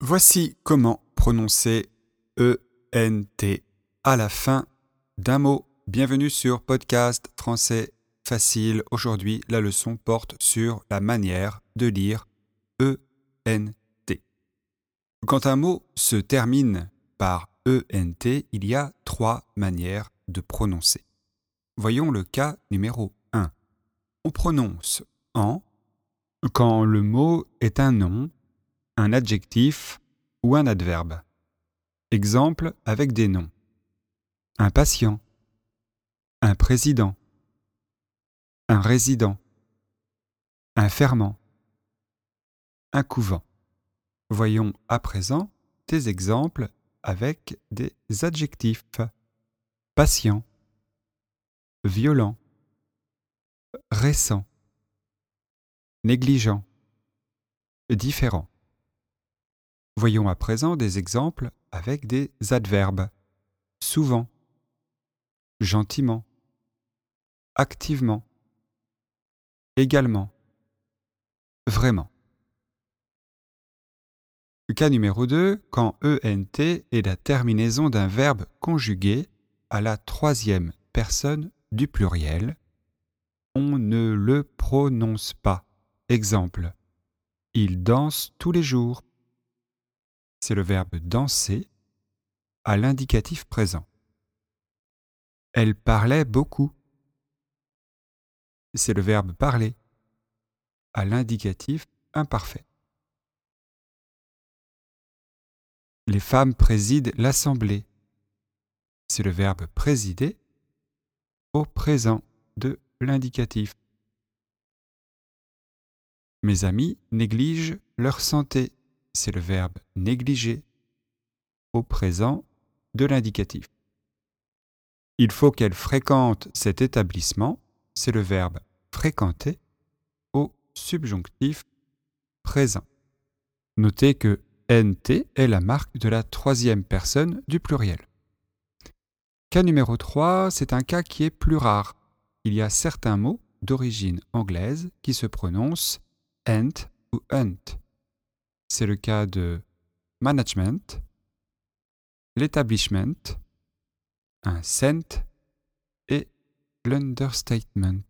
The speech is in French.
Voici comment prononcer ENT à la fin d'un mot. Bienvenue sur Podcast Français Facile. Aujourd'hui, la leçon porte sur la manière de lire ENT. Quand un mot se termine par ENT, il y a trois manières de prononcer. Voyons le cas numéro 1. On prononce en quand le mot est un nom, un adjectif ou un adverbe. Exemple avec des noms. Un patient, un président, un résident, un ferment, un couvent. Voyons à présent des exemples avec des adjectifs. Patient, violent, récent, négligent, différent. Voyons à présent des exemples avec des adverbes. Souvent, gentiment, activement, également, vraiment. Cas numéro 2, quand ENT est la terminaison d'un verbe conjugué à la troisième personne du pluriel, on ne le prononce pas. Exemple. Il danse tous les jours. C'est le verbe danser à l'indicatif présent. Elle parlait beaucoup. C'est le verbe parler à l'indicatif imparfait. Les femmes président l'assemblée. C'est le verbe présider au présent de l'indicatif. Mes amis négligent leur santé. C'est le verbe négliger au présent de l'indicatif. Il faut qu'elle fréquente cet établissement. C'est le verbe fréquenter au subjonctif présent. Notez que NT est la marque de la troisième personne du pluriel. Cas numéro 3, c'est un cas qui est plus rare. Il y a certains mots d'origine anglaise qui se prononcent ent ou hunt. C'est le cas de management, l'establishment, un cent et l'understatement.